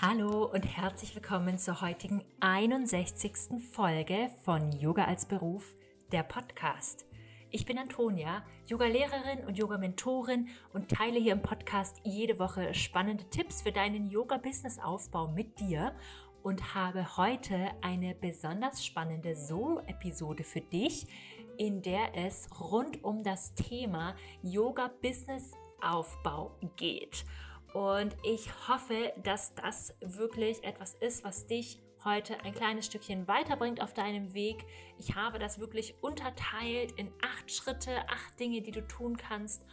Hallo und herzlich willkommen zur heutigen 61. Folge von Yoga als Beruf, der Podcast. Ich bin Antonia, Yoga-Lehrerin und Yoga-Mentorin und teile hier im Podcast jede Woche spannende Tipps für deinen Yoga-Business-Aufbau mit dir und habe heute eine besonders spannende Solo-Episode für dich, in der es rund um das Thema Yoga-Business-Aufbau geht. Und ich hoffe, dass das wirklich etwas ist, was dich heute ein kleines Stückchen weiterbringt auf deinem Weg. Ich habe das wirklich unterteilt in acht Schritte, acht Dinge, die du tun kannst.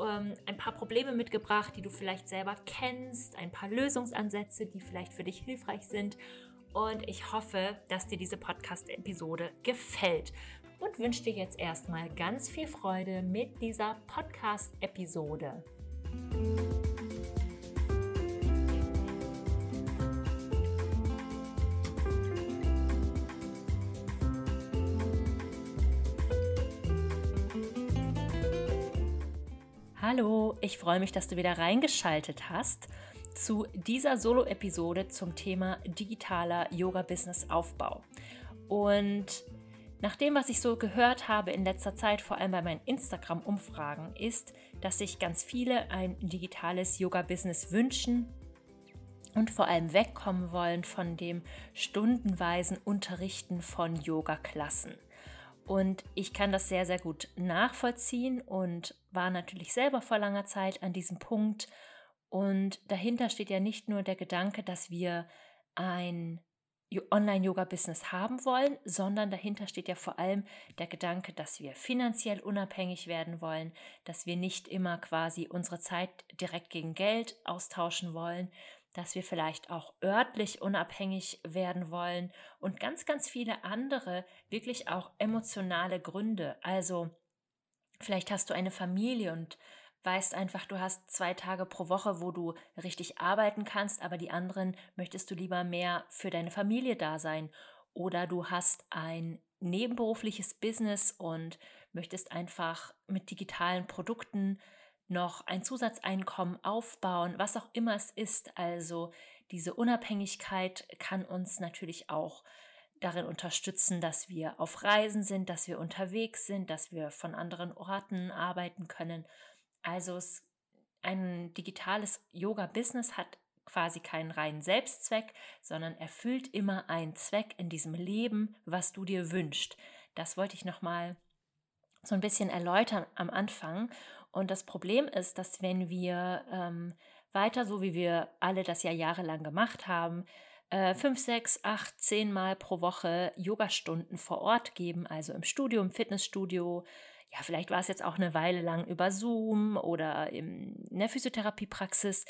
Ähm, ein paar Probleme mitgebracht, die du vielleicht selber kennst, ein paar Lösungsansätze, die vielleicht für dich hilfreich sind. Und ich hoffe, dass dir diese Podcast-Episode gefällt. Und wünsche dir jetzt erstmal ganz viel Freude mit dieser Podcast-Episode. Hallo, ich freue mich, dass du wieder reingeschaltet hast zu dieser Solo-Episode zum Thema digitaler Yoga-Business-Aufbau. Und nach dem, was ich so gehört habe in letzter Zeit, vor allem bei meinen Instagram-Umfragen, ist, dass sich ganz viele ein digitales Yoga-Business wünschen und vor allem wegkommen wollen von dem stundenweisen Unterrichten von Yoga-Klassen. Und ich kann das sehr, sehr gut nachvollziehen und war natürlich selber vor langer Zeit an diesem Punkt. Und dahinter steht ja nicht nur der Gedanke, dass wir ein Online-Yoga-Business haben wollen, sondern dahinter steht ja vor allem der Gedanke, dass wir finanziell unabhängig werden wollen, dass wir nicht immer quasi unsere Zeit direkt gegen Geld austauschen wollen, dass wir vielleicht auch örtlich unabhängig werden wollen und ganz, ganz viele andere wirklich auch emotionale Gründe. Also vielleicht hast du eine Familie und weißt einfach, du hast zwei Tage pro Woche, wo du richtig arbeiten kannst, aber die anderen möchtest du lieber mehr für deine Familie da sein. Oder du hast ein nebenberufliches Business und möchtest einfach mit digitalen Produkten noch ein Zusatzeinkommen aufbauen, was auch immer es ist. Also diese Unabhängigkeit kann uns natürlich auch darin unterstützen, dass wir auf Reisen sind, dass wir unterwegs sind, dass wir von anderen Orten arbeiten können. Also ein digitales Yoga-Business hat quasi keinen reinen Selbstzweck, sondern erfüllt immer einen Zweck in diesem Leben, was du dir wünschst. Das wollte ich nochmal so ein bisschen erläutern am Anfang. Und das Problem ist, dass wenn wir ähm, weiter, so wie wir alle das ja jahrelang gemacht haben, äh, fünf, sechs, acht, zehn Mal pro Woche Yogastunden vor Ort geben, also im Studio, im Fitnessstudio, ja, vielleicht war es jetzt auch eine Weile lang über Zoom oder in der Physiotherapiepraxis,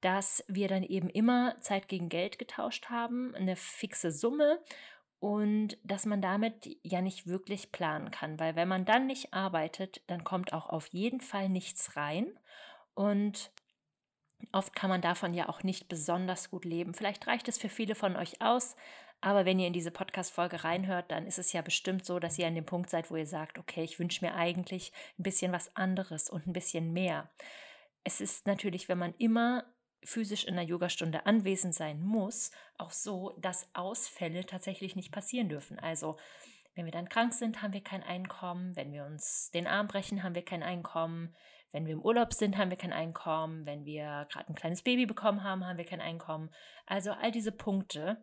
dass wir dann eben immer Zeit gegen Geld getauscht haben, eine fixe Summe und dass man damit ja nicht wirklich planen kann, weil wenn man dann nicht arbeitet, dann kommt auch auf jeden Fall nichts rein und oft kann man davon ja auch nicht besonders gut leben. Vielleicht reicht es für viele von euch aus, aber wenn ihr in diese Podcast-Folge reinhört, dann ist es ja bestimmt so, dass ihr an dem Punkt seid, wo ihr sagt, okay, ich wünsche mir eigentlich ein bisschen was anderes und ein bisschen mehr. Es ist natürlich, wenn man immer physisch in einer Yogastunde anwesend sein muss, auch so, dass Ausfälle tatsächlich nicht passieren dürfen. Also wenn wir dann krank sind, haben wir kein Einkommen. Wenn wir uns den Arm brechen, haben wir kein Einkommen. Wenn wir im Urlaub sind, haben wir kein Einkommen. Wenn wir gerade ein kleines Baby bekommen haben, haben wir kein Einkommen. Also all diese Punkte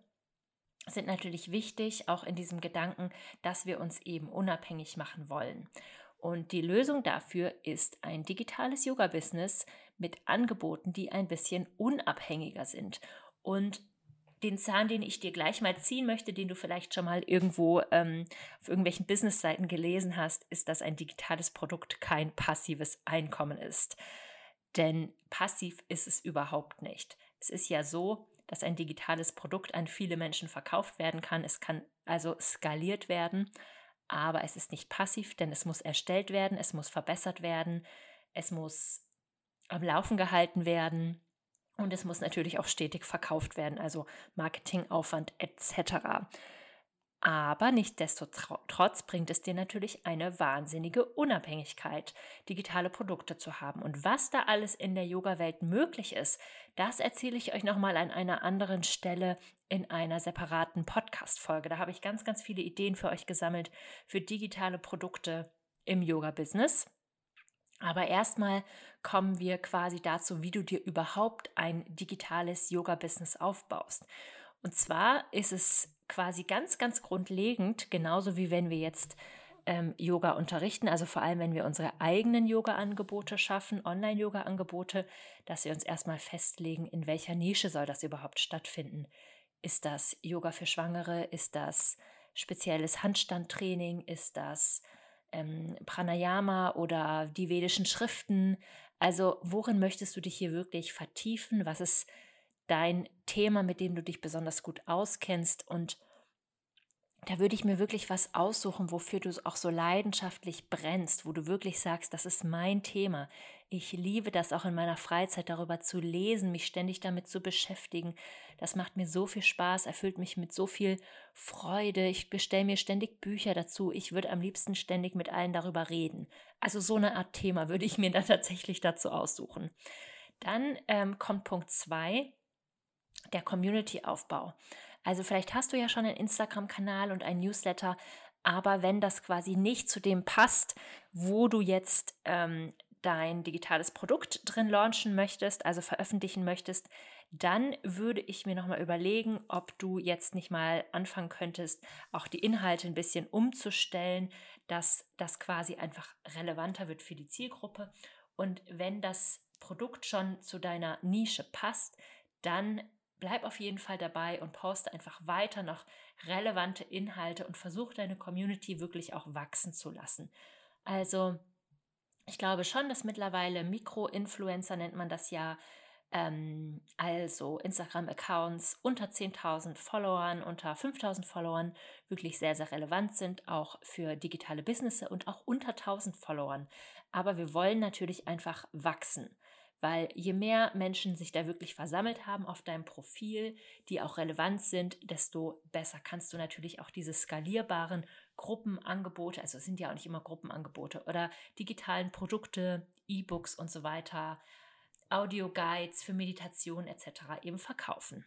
sind natürlich wichtig, auch in diesem Gedanken, dass wir uns eben unabhängig machen wollen. Und die Lösung dafür ist ein digitales Yoga-Business mit Angeboten, die ein bisschen unabhängiger sind. Und den Zahn, den ich dir gleich mal ziehen möchte, den du vielleicht schon mal irgendwo ähm, auf irgendwelchen Businessseiten gelesen hast, ist, dass ein digitales Produkt kein passives Einkommen ist. Denn passiv ist es überhaupt nicht. Es ist ja so, dass ein digitales Produkt an viele Menschen verkauft werden kann. Es kann also skaliert werden aber es ist nicht passiv, denn es muss erstellt werden, es muss verbessert werden, es muss am Laufen gehalten werden und es muss natürlich auch stetig verkauft werden, also Marketingaufwand etc. Aber nichtsdestotrotz bringt es dir natürlich eine wahnsinnige Unabhängigkeit, digitale Produkte zu haben. Und was da alles in der Yoga-Welt möglich ist, das erzähle ich euch nochmal an einer anderen Stelle in einer separaten Podcast-Folge. Da habe ich ganz, ganz viele Ideen für euch gesammelt für digitale Produkte im Yoga-Business. Aber erstmal kommen wir quasi dazu, wie du dir überhaupt ein digitales Yoga-Business aufbaust. Und zwar ist es quasi ganz, ganz grundlegend, genauso wie wenn wir jetzt ähm, Yoga unterrichten, also vor allem wenn wir unsere eigenen Yoga-Angebote schaffen, Online-Yoga-Angebote, dass wir uns erstmal festlegen, in welcher Nische soll das überhaupt stattfinden. Ist das Yoga für Schwangere? Ist das spezielles Handstandtraining? Ist das ähm, Pranayama oder die vedischen Schriften? Also worin möchtest du dich hier wirklich vertiefen? Was ist dein Thema, mit dem du dich besonders gut auskennst und da würde ich mir wirklich was aussuchen, wofür du auch so leidenschaftlich brennst, wo du wirklich sagst, das ist mein Thema. Ich liebe das auch in meiner Freizeit darüber zu lesen, mich ständig damit zu beschäftigen. Das macht mir so viel Spaß, erfüllt mich mit so viel Freude. Ich bestelle mir ständig Bücher dazu. Ich würde am liebsten ständig mit allen darüber reden. Also so eine Art Thema würde ich mir da tatsächlich dazu aussuchen. Dann ähm, kommt Punkt 2 der Community-Aufbau. Also vielleicht hast du ja schon einen Instagram-Kanal und einen Newsletter, aber wenn das quasi nicht zu dem passt, wo du jetzt ähm, dein digitales Produkt drin launchen möchtest, also veröffentlichen möchtest, dann würde ich mir nochmal überlegen, ob du jetzt nicht mal anfangen könntest, auch die Inhalte ein bisschen umzustellen, dass das quasi einfach relevanter wird für die Zielgruppe. Und wenn das Produkt schon zu deiner Nische passt, dann bleib auf jeden Fall dabei und poste einfach weiter noch relevante Inhalte und versuch deine Community wirklich auch wachsen zu lassen. Also, ich glaube schon, dass mittlerweile Mikro-Influencer nennt man das ja, ähm, also Instagram-Accounts unter 10.000 Followern, unter 5.000 Followern wirklich sehr, sehr relevant sind, auch für digitale Businesses und auch unter 1.000 Followern. Aber wir wollen natürlich einfach wachsen weil je mehr Menschen sich da wirklich versammelt haben auf deinem Profil, die auch relevant sind, desto besser kannst du natürlich auch diese skalierbaren Gruppenangebote, also es sind ja auch nicht immer Gruppenangebote oder digitalen Produkte, E-Books und so weiter, Audio-Guides für Meditation etc. eben verkaufen.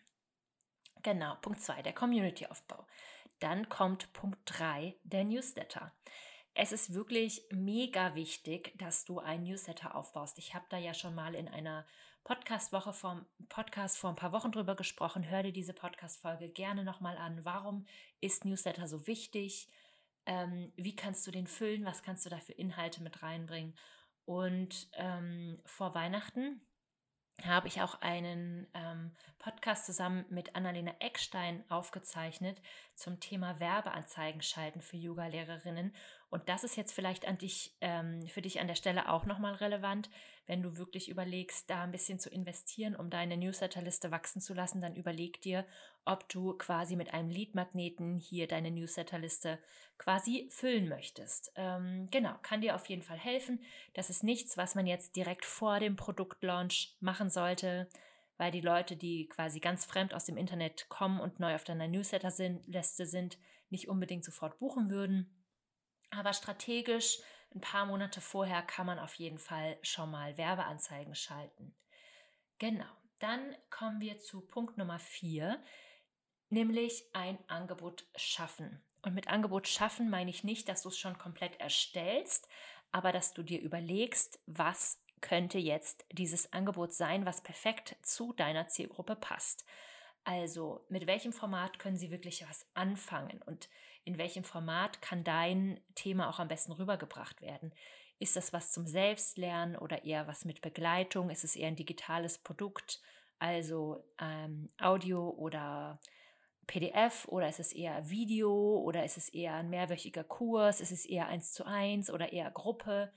Genau, Punkt 2, der Community-Aufbau. Dann kommt Punkt 3, der Newsletter. Es ist wirklich mega wichtig, dass du ein Newsletter aufbaust. Ich habe da ja schon mal in einer Podcast-Woche vom Podcast vor ein paar Wochen drüber gesprochen. Hör dir diese Podcast-Folge gerne nochmal an. Warum ist Newsletter so wichtig? Ähm, wie kannst du den füllen? Was kannst du da für Inhalte mit reinbringen? Und ähm, vor Weihnachten habe ich auch einen ähm, Podcast zusammen mit Annalena Eckstein aufgezeichnet zum Thema Werbeanzeigen schalten für Yoga-Lehrerinnen. Und das ist jetzt vielleicht an dich, ähm, für dich an der Stelle auch nochmal relevant. Wenn du wirklich überlegst, da ein bisschen zu investieren, um deine Newsletterliste wachsen zu lassen, dann überleg dir, ob du quasi mit einem Leadmagneten hier deine Newsletterliste quasi füllen möchtest. Ähm, genau, kann dir auf jeden Fall helfen. Das ist nichts, was man jetzt direkt vor dem Produktlaunch machen sollte, weil die Leute, die quasi ganz fremd aus dem Internet kommen und neu auf deiner Newsletterliste sind, nicht unbedingt sofort buchen würden. Aber strategisch, ein paar Monate vorher, kann man auf jeden Fall schon mal Werbeanzeigen schalten. Genau, dann kommen wir zu Punkt Nummer vier, nämlich ein Angebot schaffen. Und mit Angebot schaffen meine ich nicht, dass du es schon komplett erstellst, aber dass du dir überlegst, was könnte jetzt dieses Angebot sein, was perfekt zu deiner Zielgruppe passt. Also mit welchem Format können sie wirklich was anfangen und in welchem Format kann dein Thema auch am besten rübergebracht werden? Ist das was zum Selbstlernen oder eher was mit Begleitung? Ist es eher ein digitales Produkt, also ähm, Audio oder PDF oder ist es eher Video oder ist es eher ein mehrwöchiger Kurs? Ist es eher eins zu eins oder eher Gruppe?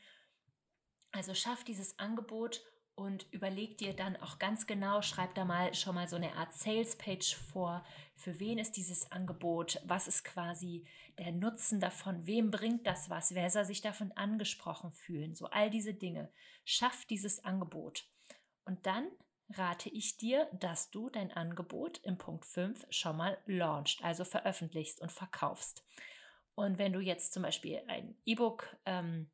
Also schaff dieses Angebot und überleg dir dann auch ganz genau, schreib da mal schon mal so eine Art Sales Page vor. Für wen ist dieses Angebot? Was ist quasi der Nutzen davon? Wem bringt das was? Wer soll sich davon angesprochen fühlen? So all diese Dinge. Schaff dieses Angebot. Und dann rate ich dir, dass du dein Angebot im Punkt 5 schon mal launchst, also veröffentlichst und verkaufst. Und wenn du jetzt zum Beispiel ein E-Book ähm,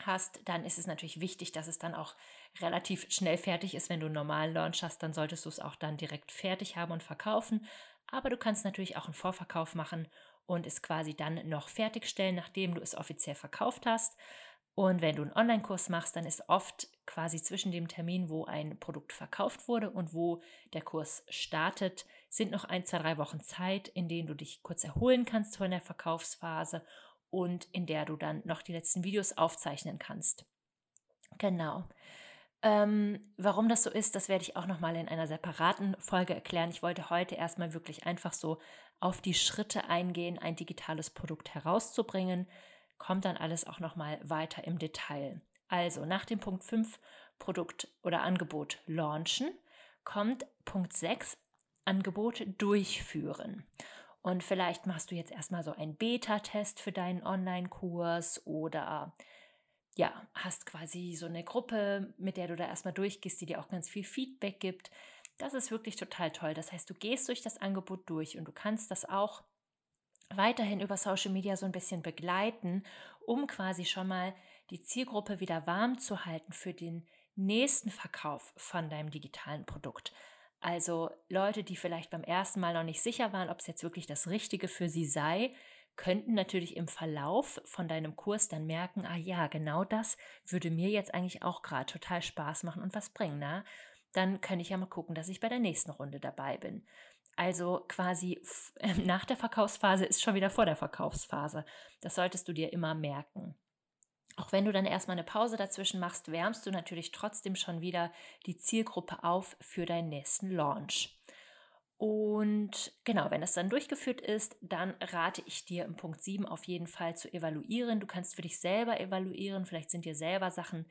hast, dann ist es natürlich wichtig, dass es dann auch relativ schnell fertig ist. Wenn du einen normalen Launch hast, dann solltest du es auch dann direkt fertig haben und verkaufen. Aber du kannst natürlich auch einen Vorverkauf machen und es quasi dann noch fertigstellen, nachdem du es offiziell verkauft hast. Und wenn du einen Online-Kurs machst, dann ist oft quasi zwischen dem Termin, wo ein Produkt verkauft wurde und wo der Kurs startet, sind noch ein, zwei, drei Wochen Zeit, in denen du dich kurz erholen kannst von der Verkaufsphase und in der du dann noch die letzten Videos aufzeichnen kannst. Genau. Ähm, warum das so ist, das werde ich auch nochmal in einer separaten Folge erklären. Ich wollte heute erstmal wirklich einfach so auf die Schritte eingehen, ein digitales Produkt herauszubringen kommt dann alles auch nochmal weiter im Detail. Also nach dem Punkt 5 Produkt oder Angebot launchen kommt Punkt 6 Angebote durchführen. Und vielleicht machst du jetzt erstmal so einen Beta-Test für deinen Online-Kurs oder ja, hast quasi so eine Gruppe, mit der du da erstmal durchgehst, die dir auch ganz viel Feedback gibt. Das ist wirklich total toll. Das heißt, du gehst durch das Angebot durch und du kannst das auch weiterhin über Social Media so ein bisschen begleiten, um quasi schon mal die Zielgruppe wieder warm zu halten für den nächsten Verkauf von deinem digitalen Produkt. Also Leute, die vielleicht beim ersten Mal noch nicht sicher waren, ob es jetzt wirklich das Richtige für sie sei, könnten natürlich im Verlauf von deinem Kurs dann merken, ah ja, genau das würde mir jetzt eigentlich auch gerade total Spaß machen und was bringen. Na? Dann kann ich ja mal gucken, dass ich bei der nächsten Runde dabei bin. Also quasi nach der Verkaufsphase ist schon wieder vor der Verkaufsphase. Das solltest du dir immer merken. Auch wenn du dann erstmal eine Pause dazwischen machst, wärmst du natürlich trotzdem schon wieder die Zielgruppe auf für deinen nächsten Launch. Und genau, wenn das dann durchgeführt ist, dann rate ich dir im Punkt 7 auf jeden Fall zu evaluieren. Du kannst für dich selber evaluieren, vielleicht sind dir selber Sachen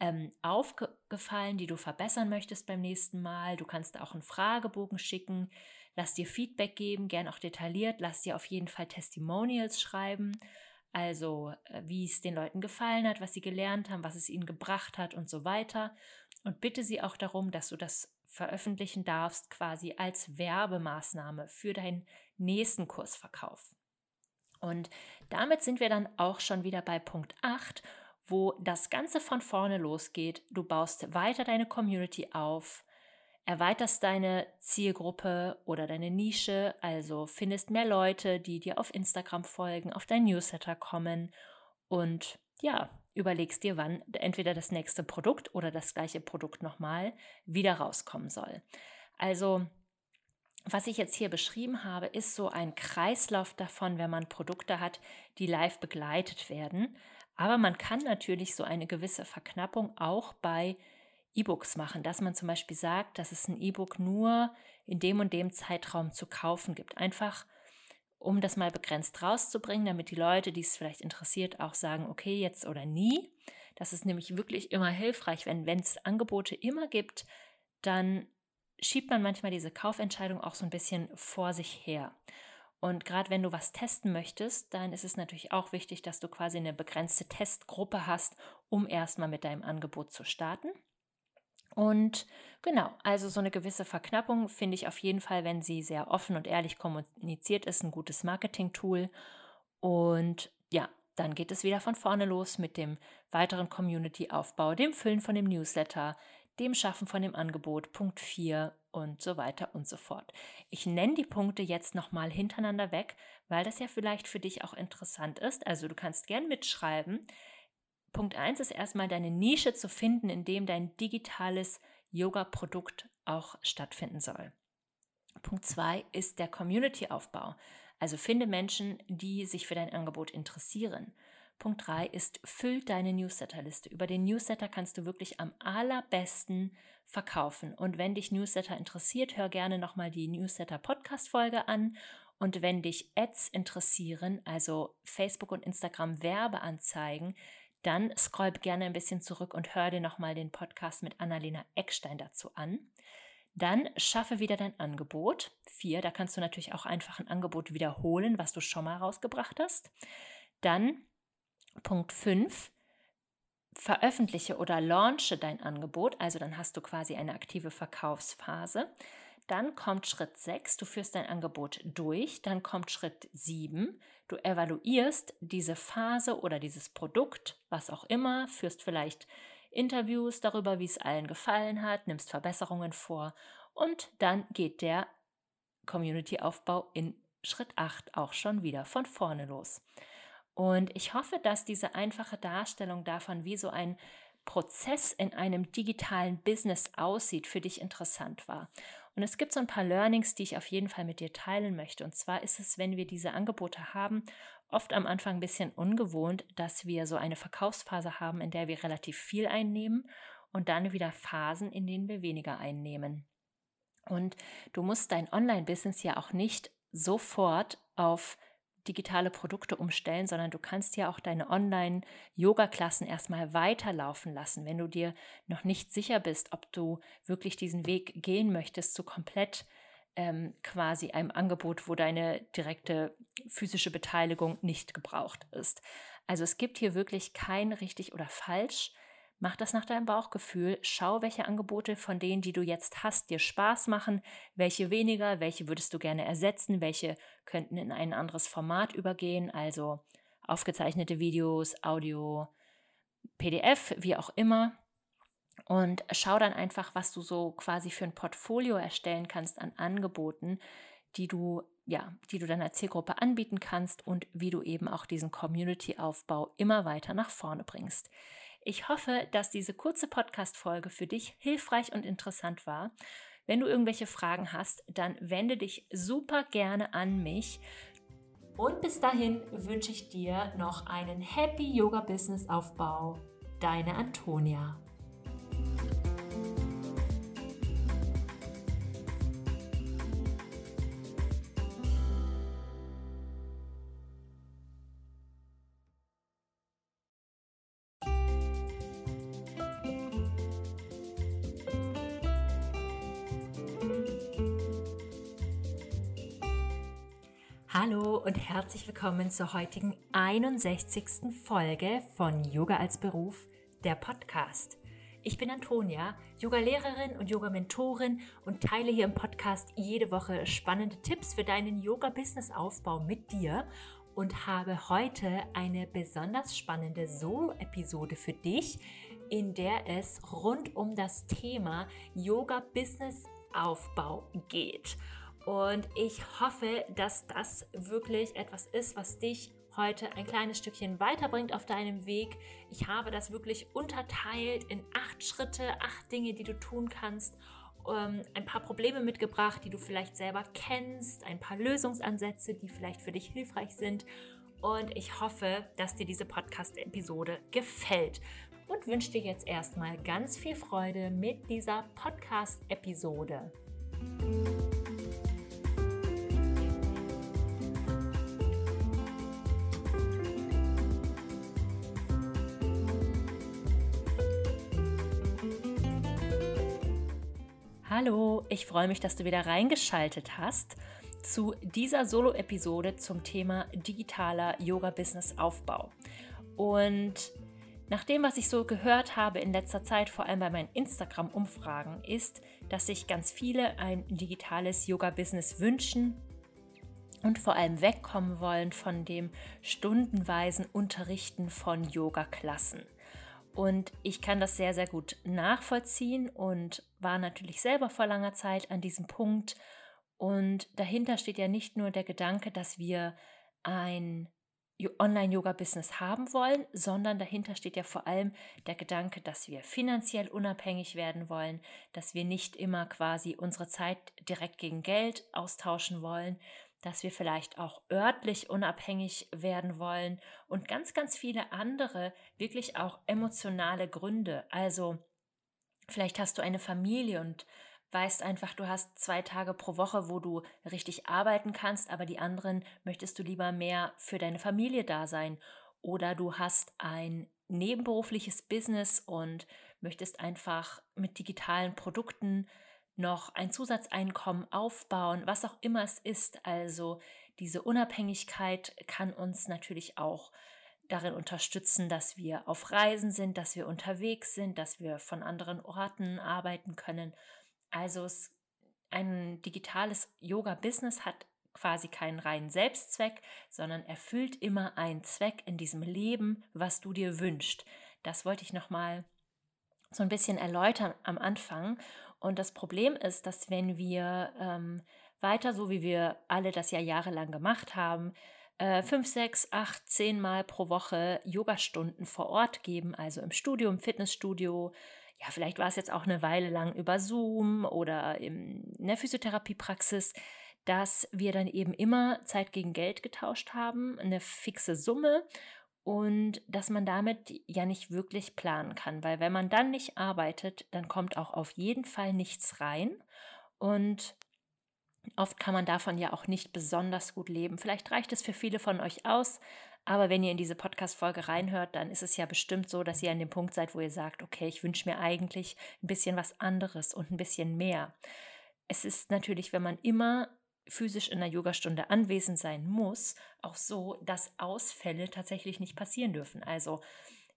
ähm, aufgefallen, die du verbessern möchtest beim nächsten Mal. Du kannst auch einen Fragebogen schicken, Lass dir Feedback geben, gern auch detailliert. Lass dir auf jeden Fall Testimonials schreiben. Also, äh, wie es den Leuten gefallen hat, was sie gelernt haben, was es ihnen gebracht hat und so weiter. Und bitte sie auch darum, dass du das veröffentlichen darfst, quasi als Werbemaßnahme für deinen nächsten Kursverkauf. Und damit sind wir dann auch schon wieder bei Punkt 8, wo das Ganze von vorne losgeht. Du baust weiter deine Community auf, erweiterst deine Zielgruppe oder deine Nische, also findest mehr Leute, die dir auf Instagram folgen, auf dein Newsletter kommen und ja, überlegst dir, wann entweder das nächste Produkt oder das gleiche Produkt nochmal wieder rauskommen soll. Also, was ich jetzt hier beschrieben habe, ist so ein Kreislauf davon, wenn man Produkte hat, die live begleitet werden. Aber man kann natürlich so eine gewisse Verknappung auch bei E-Books machen, dass man zum Beispiel sagt, dass es ein E-Book nur in dem und dem Zeitraum zu kaufen gibt. Einfach, um das mal begrenzt rauszubringen, damit die Leute, die es vielleicht interessiert, auch sagen, okay, jetzt oder nie. Das ist nämlich wirklich immer hilfreich, wenn es Angebote immer gibt, dann schiebt man manchmal diese Kaufentscheidung auch so ein bisschen vor sich her. Und gerade wenn du was testen möchtest, dann ist es natürlich auch wichtig, dass du quasi eine begrenzte Testgruppe hast, um erstmal mit deinem Angebot zu starten. Und genau, also so eine gewisse Verknappung finde ich auf jeden Fall, wenn sie sehr offen und ehrlich kommuniziert ist, ein gutes Marketing-Tool. Und ja, dann geht es wieder von vorne los mit dem weiteren Community-Aufbau, dem Füllen von dem Newsletter, dem Schaffen von dem Angebot, Punkt 4 und so weiter und so fort. Ich nenne die Punkte jetzt nochmal hintereinander weg, weil das ja vielleicht für dich auch interessant ist. Also du kannst gern mitschreiben. Punkt 1 ist erstmal deine Nische zu finden, in dem dein digitales Yoga-Produkt auch stattfinden soll. Punkt 2 ist der Community-Aufbau. Also finde Menschen, die sich für dein Angebot interessieren. Punkt 3 ist, füll deine Newsletterliste. Über den Newsletter kannst du wirklich am allerbesten verkaufen. Und wenn dich Newsletter interessiert, hör gerne nochmal die Newsletter-Podcast-Folge an. Und wenn dich Ads interessieren, also Facebook und Instagram Werbeanzeigen, dann scroll gerne ein bisschen zurück und hör dir nochmal den Podcast mit Annalena Eckstein dazu an. Dann schaffe wieder dein Angebot. Vier, da kannst du natürlich auch einfach ein Angebot wiederholen, was du schon mal rausgebracht hast. Dann Punkt 5, veröffentliche oder launche dein Angebot, also dann hast du quasi eine aktive Verkaufsphase. Dann kommt Schritt 6, du führst dein Angebot durch. Dann kommt Schritt 7, du evaluierst diese Phase oder dieses Produkt, was auch immer, führst vielleicht Interviews darüber, wie es allen gefallen hat, nimmst Verbesserungen vor und dann geht der Community-Aufbau in Schritt 8 auch schon wieder von vorne los. Und ich hoffe, dass diese einfache Darstellung davon, wie so ein Prozess in einem digitalen Business aussieht, für dich interessant war. Und es gibt so ein paar Learnings, die ich auf jeden Fall mit dir teilen möchte. Und zwar ist es, wenn wir diese Angebote haben, oft am Anfang ein bisschen ungewohnt, dass wir so eine Verkaufsphase haben, in der wir relativ viel einnehmen und dann wieder Phasen, in denen wir weniger einnehmen. Und du musst dein Online-Business ja auch nicht sofort auf digitale Produkte umstellen, sondern du kannst ja auch deine Online-Yoga-Klassen erstmal weiterlaufen lassen, wenn du dir noch nicht sicher bist, ob du wirklich diesen Weg gehen möchtest zu komplett ähm, quasi einem Angebot, wo deine direkte physische Beteiligung nicht gebraucht ist. Also es gibt hier wirklich kein richtig oder falsch. Mach das nach deinem Bauchgefühl. Schau, welche Angebote von denen, die du jetzt hast, dir Spaß machen, welche weniger, welche würdest du gerne ersetzen, welche könnten in ein anderes Format übergehen, also aufgezeichnete Videos, Audio, PDF, wie auch immer. Und schau dann einfach, was du so quasi für ein Portfolio erstellen kannst an Angeboten, die du ja, die du deiner Zielgruppe anbieten kannst und wie du eben auch diesen Community-Aufbau immer weiter nach vorne bringst. Ich hoffe, dass diese kurze Podcast-Folge für dich hilfreich und interessant war. Wenn du irgendwelche Fragen hast, dann wende dich super gerne an mich. Und bis dahin wünsche ich dir noch einen Happy Yoga Business Aufbau. Deine Antonia. Hallo und herzlich willkommen zur heutigen 61. Folge von Yoga als Beruf, der Podcast. Ich bin Antonia, Yoga-Lehrerin und Yoga-Mentorin und teile hier im Podcast jede Woche spannende Tipps für deinen Yoga-Business-Aufbau mit dir und habe heute eine besonders spannende Solo-Episode für dich, in der es rund um das Thema Yoga-Business-Aufbau geht. Und ich hoffe, dass das wirklich etwas ist, was dich heute ein kleines Stückchen weiterbringt auf deinem Weg. Ich habe das wirklich unterteilt in acht Schritte, acht Dinge, die du tun kannst. Ähm, ein paar Probleme mitgebracht, die du vielleicht selber kennst, ein paar Lösungsansätze, die vielleicht für dich hilfreich sind. Und ich hoffe, dass dir diese Podcast-Episode gefällt. Und wünsche dir jetzt erstmal ganz viel Freude mit dieser Podcast-Episode. Hallo, ich freue mich, dass du wieder reingeschaltet hast zu dieser Solo-Episode zum Thema digitaler Yoga-Business-Aufbau. Und nach dem, was ich so gehört habe in letzter Zeit, vor allem bei meinen Instagram-Umfragen, ist, dass sich ganz viele ein digitales Yoga-Business wünschen und vor allem wegkommen wollen von dem stundenweisen Unterrichten von Yoga-Klassen. Und ich kann das sehr, sehr gut nachvollziehen und war natürlich selber vor langer Zeit an diesem Punkt. Und dahinter steht ja nicht nur der Gedanke, dass wir ein Online-Yoga-Business haben wollen, sondern dahinter steht ja vor allem der Gedanke, dass wir finanziell unabhängig werden wollen, dass wir nicht immer quasi unsere Zeit direkt gegen Geld austauschen wollen, dass wir vielleicht auch örtlich unabhängig werden wollen und ganz, ganz viele andere wirklich auch emotionale Gründe. Also vielleicht hast du eine Familie und weißt einfach, du hast zwei Tage pro Woche, wo du richtig arbeiten kannst, aber die anderen möchtest du lieber mehr für deine Familie da sein. Oder du hast ein nebenberufliches Business und möchtest einfach mit digitalen Produkten noch ein Zusatzeinkommen aufbauen, was auch immer es ist. Also diese Unabhängigkeit kann uns natürlich auch darin unterstützen, dass wir auf Reisen sind, dass wir unterwegs sind, dass wir von anderen Orten arbeiten können. Also ein digitales Yoga-Business hat quasi keinen reinen Selbstzweck, sondern erfüllt immer einen Zweck in diesem Leben, was du dir wünschst. Das wollte ich nochmal so ein bisschen erläutern am Anfang. Und das Problem ist, dass wenn wir ähm, weiter, so wie wir alle das ja jahrelang gemacht haben, äh, fünf, sechs, acht, zehn Mal pro Woche Yogastunden vor Ort geben, also im Studio, im Fitnessstudio. Ja, vielleicht war es jetzt auch eine Weile lang über Zoom oder in der Physiotherapiepraxis, dass wir dann eben immer Zeit gegen Geld getauscht haben, eine fixe Summe und dass man damit ja nicht wirklich planen kann, weil wenn man dann nicht arbeitet, dann kommt auch auf jeden Fall nichts rein und oft kann man davon ja auch nicht besonders gut leben. Vielleicht reicht es für viele von euch aus, aber wenn ihr in diese Podcast-Folge reinhört, dann ist es ja bestimmt so, dass ihr an dem Punkt seid, wo ihr sagt, okay, ich wünsche mir eigentlich ein bisschen was anderes und ein bisschen mehr. Es ist natürlich, wenn man immer physisch in einer Yogastunde anwesend sein muss, auch so, dass Ausfälle tatsächlich nicht passieren dürfen. Also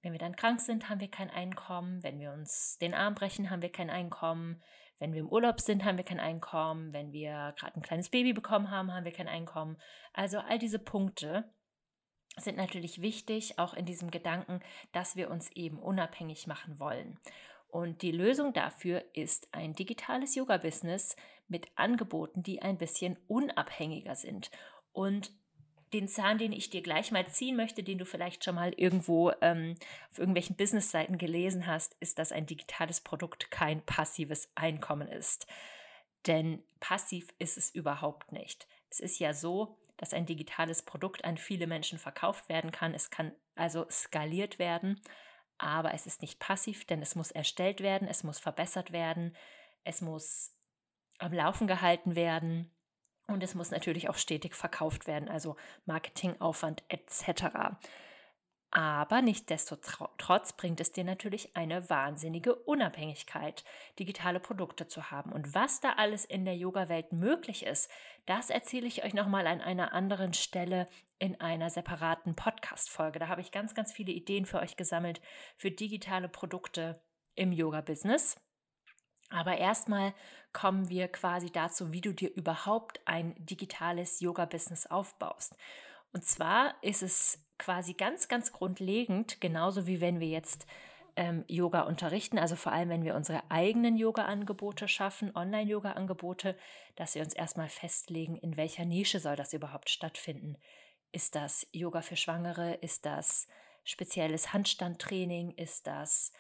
wenn wir dann krank sind, haben wir kein Einkommen. Wenn wir uns den Arm brechen, haben wir kein Einkommen. Wenn wir im Urlaub sind, haben wir kein Einkommen. Wenn wir gerade ein kleines Baby bekommen haben, haben wir kein Einkommen. Also all diese Punkte sind natürlich wichtig, auch in diesem Gedanken, dass wir uns eben unabhängig machen wollen. Und die Lösung dafür ist ein digitales Yoga-Business mit Angeboten, die ein bisschen unabhängiger sind. Und den Zahn, den ich dir gleich mal ziehen möchte, den du vielleicht schon mal irgendwo ähm, auf irgendwelchen Businessseiten gelesen hast, ist, dass ein digitales Produkt kein passives Einkommen ist. Denn passiv ist es überhaupt nicht. Es ist ja so, dass ein digitales Produkt an viele Menschen verkauft werden kann. Es kann also skaliert werden aber es ist nicht passiv, denn es muss erstellt werden, es muss verbessert werden, es muss am Laufen gehalten werden und es muss natürlich auch stetig verkauft werden, also Marketingaufwand etc. Aber nichtdestotrotz bringt es dir natürlich eine wahnsinnige Unabhängigkeit, digitale Produkte zu haben. Und was da alles in der Yoga-Welt möglich ist, das erzähle ich euch nochmal an einer anderen Stelle in einer separaten Podcast-Folge. Da habe ich ganz, ganz viele Ideen für euch gesammelt für digitale Produkte im Yoga-Business. Aber erstmal kommen wir quasi dazu, wie du dir überhaupt ein digitales Yoga-Business aufbaust. Und zwar ist es quasi ganz, ganz grundlegend, genauso wie wenn wir jetzt ähm, Yoga unterrichten, also vor allem wenn wir unsere eigenen Yoga-Angebote schaffen, Online-Yoga-Angebote, dass wir uns erstmal festlegen, in welcher Nische soll das überhaupt stattfinden. Ist das Yoga für Schwangere? Ist das spezielles Handstandtraining? Ist das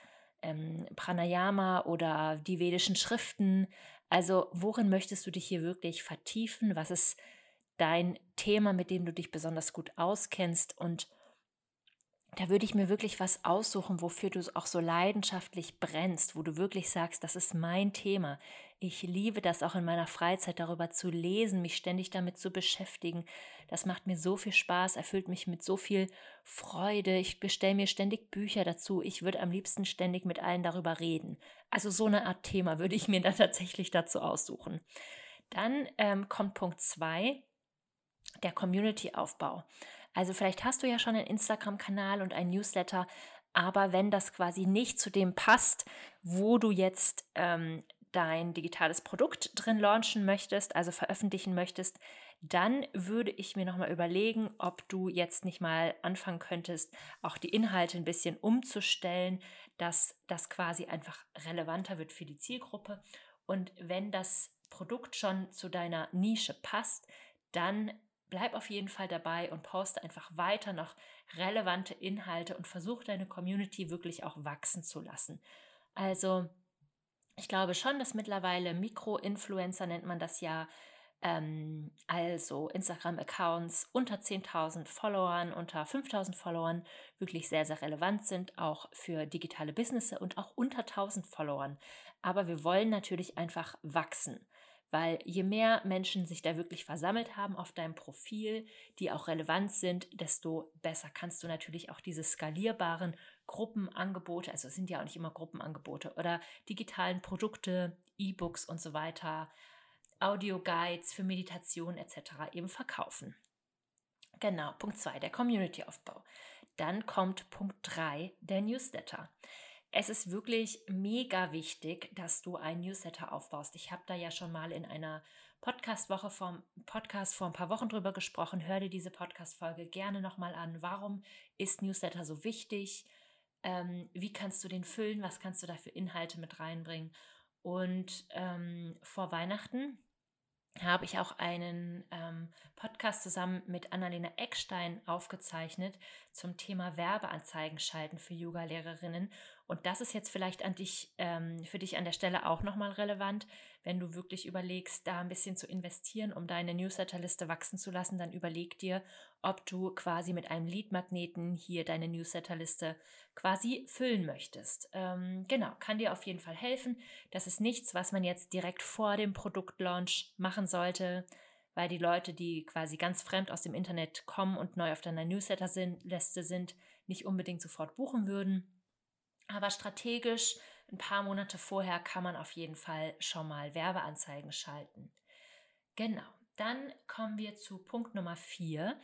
ähm, Pranayama oder die vedischen Schriften? Also worin möchtest du dich hier wirklich vertiefen? Was ist dein Thema, mit dem du dich besonders gut auskennst und da würde ich mir wirklich was aussuchen, wofür du auch so leidenschaftlich brennst, wo du wirklich sagst, das ist mein Thema. Ich liebe das auch in meiner Freizeit darüber zu lesen, mich ständig damit zu beschäftigen. Das macht mir so viel Spaß, erfüllt mich mit so viel Freude. Ich bestelle mir ständig Bücher dazu. Ich würde am liebsten ständig mit allen darüber reden. Also so eine Art Thema würde ich mir da tatsächlich dazu aussuchen. Dann ähm, kommt Punkt zwei der Community-Aufbau. Also vielleicht hast du ja schon einen Instagram-Kanal und einen Newsletter, aber wenn das quasi nicht zu dem passt, wo du jetzt ähm, dein digitales Produkt drin launchen möchtest, also veröffentlichen möchtest, dann würde ich mir nochmal überlegen, ob du jetzt nicht mal anfangen könntest, auch die Inhalte ein bisschen umzustellen, dass das quasi einfach relevanter wird für die Zielgruppe. Und wenn das Produkt schon zu deiner Nische passt, dann bleib auf jeden Fall dabei und poste einfach weiter noch relevante Inhalte und versuch deine Community wirklich auch wachsen zu lassen. Also, ich glaube schon, dass mittlerweile Mikro-Influencer nennt man das ja, ähm, also Instagram-Accounts unter 10.000 Followern, unter 5.000 Followern wirklich sehr, sehr relevant sind, auch für digitale Businesses und auch unter 1.000 Followern. Aber wir wollen natürlich einfach wachsen weil je mehr Menschen sich da wirklich versammelt haben auf deinem Profil, die auch relevant sind, desto besser kannst du natürlich auch diese skalierbaren Gruppenangebote, also es sind ja auch nicht immer Gruppenangebote oder digitalen Produkte, E-Books und so weiter, Audio-Guides für Meditation etc. eben verkaufen. Genau, Punkt 2, der Community-Aufbau. dann kommt Punkt 3, der Newsletter. Es ist wirklich mega wichtig, dass du ein Newsletter aufbaust. Ich habe da ja schon mal in einer Podcast-Woche vom Podcast vor ein paar Wochen drüber gesprochen. Hör dir diese Podcast-Folge gerne nochmal an. Warum ist Newsletter so wichtig? Ähm, wie kannst du den füllen? Was kannst du da für Inhalte mit reinbringen? Und ähm, vor Weihnachten habe ich auch einen ähm, Podcast zusammen mit Annalena Eckstein aufgezeichnet zum Thema Werbeanzeigen schalten für Yoga-Lehrerinnen. Und das ist jetzt vielleicht an dich, ähm, für dich an der Stelle auch nochmal relevant. Wenn du wirklich überlegst, da ein bisschen zu investieren, um deine Newsletterliste wachsen zu lassen, dann überleg dir, ob du quasi mit einem Lead-Magneten hier deine Newsletterliste quasi füllen möchtest. Ähm, genau, kann dir auf jeden Fall helfen. Das ist nichts, was man jetzt direkt vor dem Produktlaunch machen sollte, weil die Leute, die quasi ganz fremd aus dem Internet kommen und neu auf deiner Newsletterliste sind, nicht unbedingt sofort buchen würden. Aber strategisch, ein paar Monate vorher, kann man auf jeden Fall schon mal Werbeanzeigen schalten. Genau, dann kommen wir zu Punkt Nummer 4,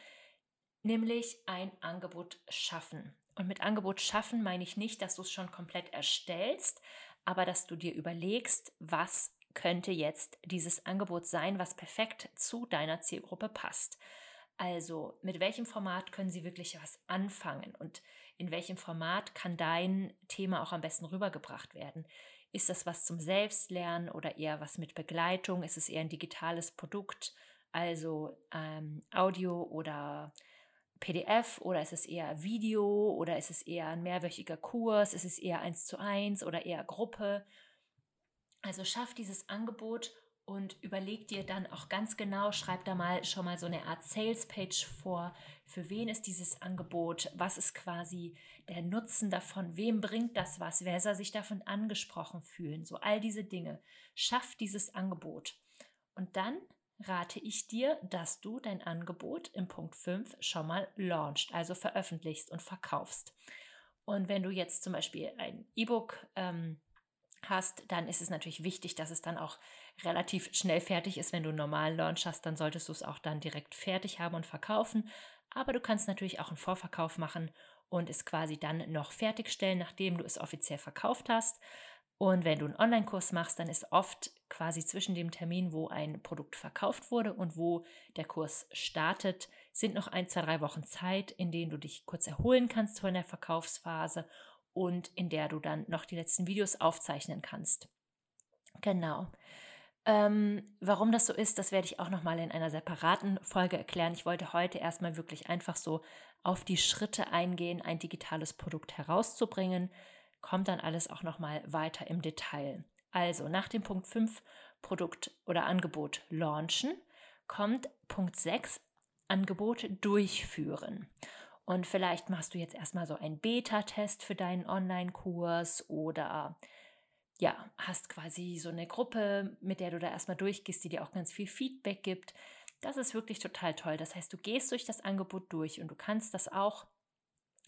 nämlich ein Angebot schaffen. Und mit Angebot schaffen meine ich nicht, dass du es schon komplett erstellst, aber dass du dir überlegst, was könnte jetzt dieses Angebot sein, was perfekt zu deiner Zielgruppe passt. Also mit welchem Format können sie wirklich was anfangen und in welchem Format kann dein Thema auch am besten rübergebracht werden? Ist das was zum Selbstlernen oder eher was mit Begleitung? Ist es eher ein digitales Produkt, also ähm, Audio oder PDF oder ist es eher Video oder ist es eher ein mehrwöchiger Kurs? Ist es eher eins zu eins oder eher Gruppe? Also schaff dieses Angebot und überleg dir dann auch ganz genau, schreib da mal schon mal so eine Art Sales Page vor. Für wen ist dieses Angebot? Was ist quasi der Nutzen davon? Wem bringt das was? Wer soll sich davon angesprochen fühlen? So all diese Dinge. Schaff dieses Angebot. Und dann rate ich dir, dass du dein Angebot im Punkt 5 schon mal launchst, also veröffentlichst und verkaufst. Und wenn du jetzt zum Beispiel ein E-Book ähm, hast, dann ist es natürlich wichtig, dass es dann auch relativ schnell fertig ist. Wenn du einen normalen Launch hast, dann solltest du es auch dann direkt fertig haben und verkaufen. Aber du kannst natürlich auch einen Vorverkauf machen und es quasi dann noch fertigstellen, nachdem du es offiziell verkauft hast. Und wenn du einen Online-Kurs machst, dann ist oft quasi zwischen dem Termin, wo ein Produkt verkauft wurde und wo der Kurs startet, sind noch ein, zwei, drei Wochen Zeit, in denen du dich kurz erholen kannst von der Verkaufsphase und in der du dann noch die letzten Videos aufzeichnen kannst. Genau. Ähm, warum das so ist, das werde ich auch nochmal in einer separaten Folge erklären. Ich wollte heute erstmal wirklich einfach so auf die Schritte eingehen, ein digitales Produkt herauszubringen kommt dann alles auch nochmal weiter im Detail. Also nach dem Punkt 5 Produkt oder Angebot launchen kommt Punkt 6 Angebot durchführen. Und vielleicht machst du jetzt erstmal so einen Beta-Test für deinen Online-Kurs oder ja, hast quasi so eine Gruppe, mit der du da erstmal durchgehst, die dir auch ganz viel Feedback gibt. Das ist wirklich total toll. Das heißt, du gehst durch das Angebot durch und du kannst das auch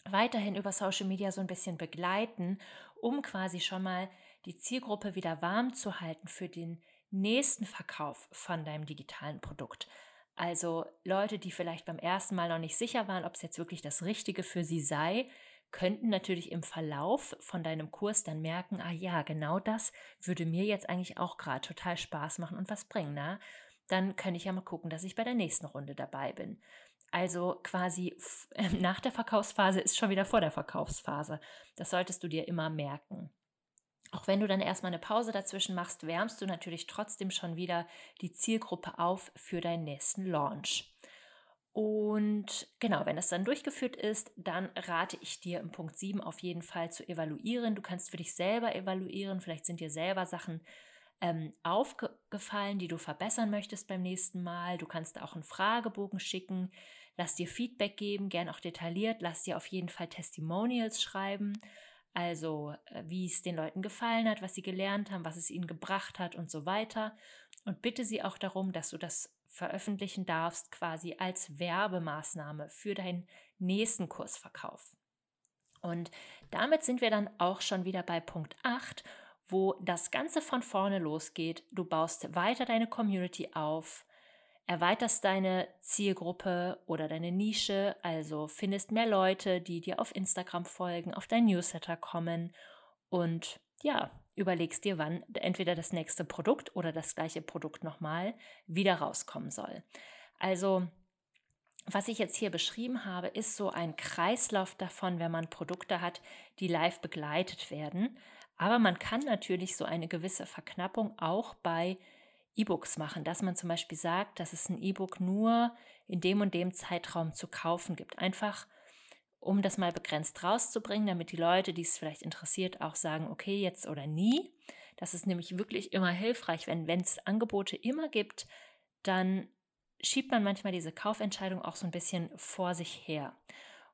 weiterhin über Social Media so ein bisschen begleiten, um quasi schon mal die Zielgruppe wieder warm zu halten für den nächsten Verkauf von deinem digitalen Produkt. Also Leute, die vielleicht beim ersten Mal noch nicht sicher waren, ob es jetzt wirklich das Richtige für sie sei, könnten natürlich im Verlauf von deinem Kurs dann merken, ah ja, genau das würde mir jetzt eigentlich auch gerade total Spaß machen und was bringen. Na? Dann kann ich ja mal gucken, dass ich bei der nächsten Runde dabei bin. Also quasi ähm, nach der Verkaufsphase ist schon wieder vor der Verkaufsphase. Das solltest du dir immer merken. Auch wenn du dann erstmal eine Pause dazwischen machst, wärmst du natürlich trotzdem schon wieder die Zielgruppe auf für deinen nächsten Launch. Und genau, wenn das dann durchgeführt ist, dann rate ich dir im Punkt 7 auf jeden Fall zu evaluieren. Du kannst für dich selber evaluieren, vielleicht sind dir selber Sachen ähm, aufgefallen, die du verbessern möchtest beim nächsten Mal. Du kannst auch einen Fragebogen schicken, lass dir Feedback geben, gern auch detailliert, lass dir auf jeden Fall Testimonials schreiben, also äh, wie es den Leuten gefallen hat, was sie gelernt haben, was es ihnen gebracht hat und so weiter. Und bitte sie auch darum, dass du das veröffentlichen darfst, quasi als Werbemaßnahme für deinen nächsten Kursverkauf. Und damit sind wir dann auch schon wieder bei Punkt 8, wo das Ganze von vorne losgeht. Du baust weiter deine Community auf, erweiterst deine Zielgruppe oder deine Nische, also findest mehr Leute, die dir auf Instagram folgen, auf dein Newsletter kommen und ja, überlegst dir, wann entweder das nächste Produkt oder das gleiche Produkt nochmal wieder rauskommen soll. Also, was ich jetzt hier beschrieben habe, ist so ein Kreislauf davon, wenn man Produkte hat, die live begleitet werden. Aber man kann natürlich so eine gewisse Verknappung auch bei E-Books machen, dass man zum Beispiel sagt, dass es ein E-Book nur in dem und dem Zeitraum zu kaufen gibt. Einfach um das mal begrenzt rauszubringen, damit die Leute, die es vielleicht interessiert, auch sagen, okay, jetzt oder nie. Das ist nämlich wirklich immer hilfreich, wenn es Angebote immer gibt, dann schiebt man manchmal diese Kaufentscheidung auch so ein bisschen vor sich her.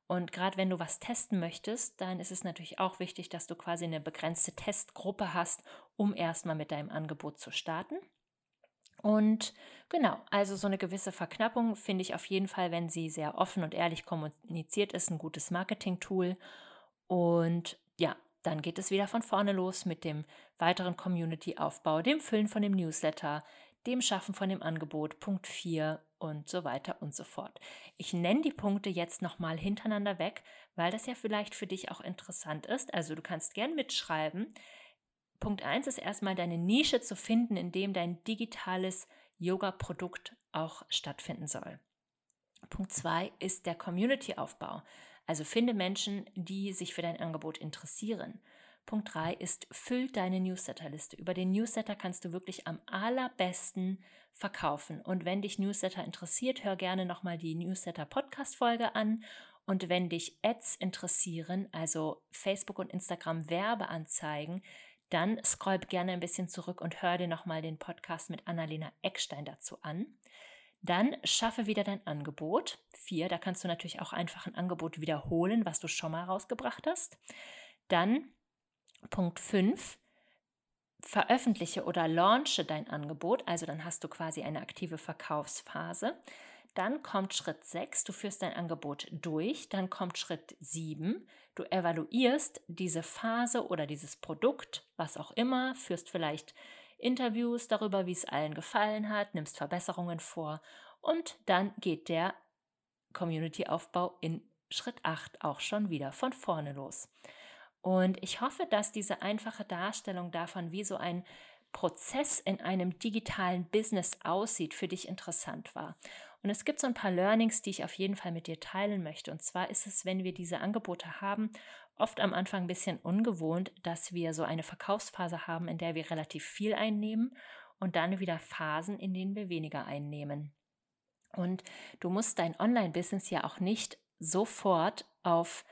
Und gerade wenn du was testen möchtest, dann ist es natürlich auch wichtig, dass du quasi eine begrenzte Testgruppe hast, um erstmal mit deinem Angebot zu starten. Und genau, also so eine gewisse Verknappung finde ich auf jeden Fall, wenn sie sehr offen und ehrlich kommuniziert ist, ein gutes Marketing-Tool. Und ja, dann geht es wieder von vorne los mit dem weiteren Community-Aufbau, dem Füllen von dem Newsletter, dem Schaffen von dem Angebot, Punkt 4 und so weiter und so fort. Ich nenne die Punkte jetzt nochmal hintereinander weg, weil das ja vielleicht für dich auch interessant ist. Also du kannst gern mitschreiben. Punkt 1 ist erstmal deine Nische zu finden, in dem dein digitales Yoga-Produkt auch stattfinden soll. Punkt 2 ist der Community-Aufbau. Also finde Menschen, die sich für dein Angebot interessieren. Punkt 3 ist, füll deine Newsletterliste. Über den Newsletter kannst du wirklich am allerbesten verkaufen. Und wenn dich Newsletter interessiert, hör gerne nochmal die Newsletter-Podcast-Folge an. Und wenn dich Ads interessieren, also Facebook und Instagram Werbeanzeigen, dann scroll gerne ein bisschen zurück und hör dir nochmal den Podcast mit Annalena Eckstein dazu an. Dann schaffe wieder dein Angebot. Vier, da kannst du natürlich auch einfach ein Angebot wiederholen, was du schon mal rausgebracht hast. Dann Punkt 5, veröffentliche oder launche dein Angebot. Also dann hast du quasi eine aktive Verkaufsphase. Dann kommt Schritt 6, du führst dein Angebot durch. Dann kommt Schritt 7, du evaluierst diese Phase oder dieses Produkt, was auch immer, führst vielleicht Interviews darüber, wie es allen gefallen hat, nimmst Verbesserungen vor und dann geht der Community-Aufbau in Schritt 8 auch schon wieder von vorne los. Und ich hoffe, dass diese einfache Darstellung davon, wie so ein Prozess in einem digitalen Business aussieht, für dich interessant war. Und es gibt so ein paar Learnings, die ich auf jeden Fall mit dir teilen möchte. Und zwar ist es, wenn wir diese Angebote haben, oft am Anfang ein bisschen ungewohnt, dass wir so eine Verkaufsphase haben, in der wir relativ viel einnehmen und dann wieder Phasen, in denen wir weniger einnehmen. Und du musst dein Online-Business ja auch nicht sofort auf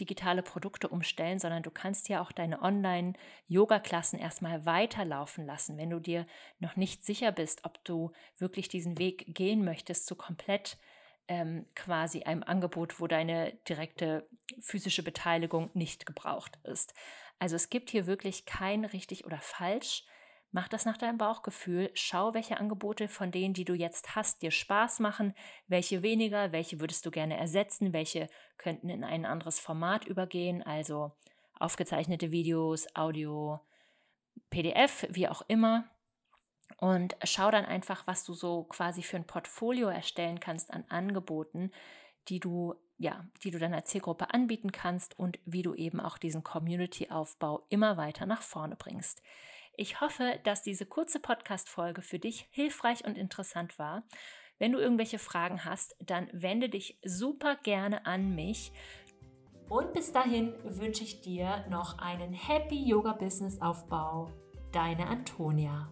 digitale Produkte umstellen, sondern du kannst ja auch deine Online-Yoga-Klassen erstmal weiterlaufen lassen, wenn du dir noch nicht sicher bist, ob du wirklich diesen Weg gehen möchtest zu komplett ähm, quasi einem Angebot, wo deine direkte physische Beteiligung nicht gebraucht ist. Also es gibt hier wirklich kein richtig oder falsch. Mach das nach deinem Bauchgefühl. Schau, welche Angebote von denen, die du jetzt hast, dir Spaß machen, welche weniger, welche würdest du gerne ersetzen, welche könnten in ein anderes Format übergehen, also aufgezeichnete Videos, Audio, PDF, wie auch immer. Und schau dann einfach, was du so quasi für ein Portfolio erstellen kannst an Angeboten, die du ja, die du deiner Zielgruppe anbieten kannst und wie du eben auch diesen Community-Aufbau immer weiter nach vorne bringst. Ich hoffe, dass diese kurze Podcast-Folge für dich hilfreich und interessant war. Wenn du irgendwelche Fragen hast, dann wende dich super gerne an mich. Und bis dahin wünsche ich dir noch einen Happy Yoga Business Aufbau. Deine Antonia.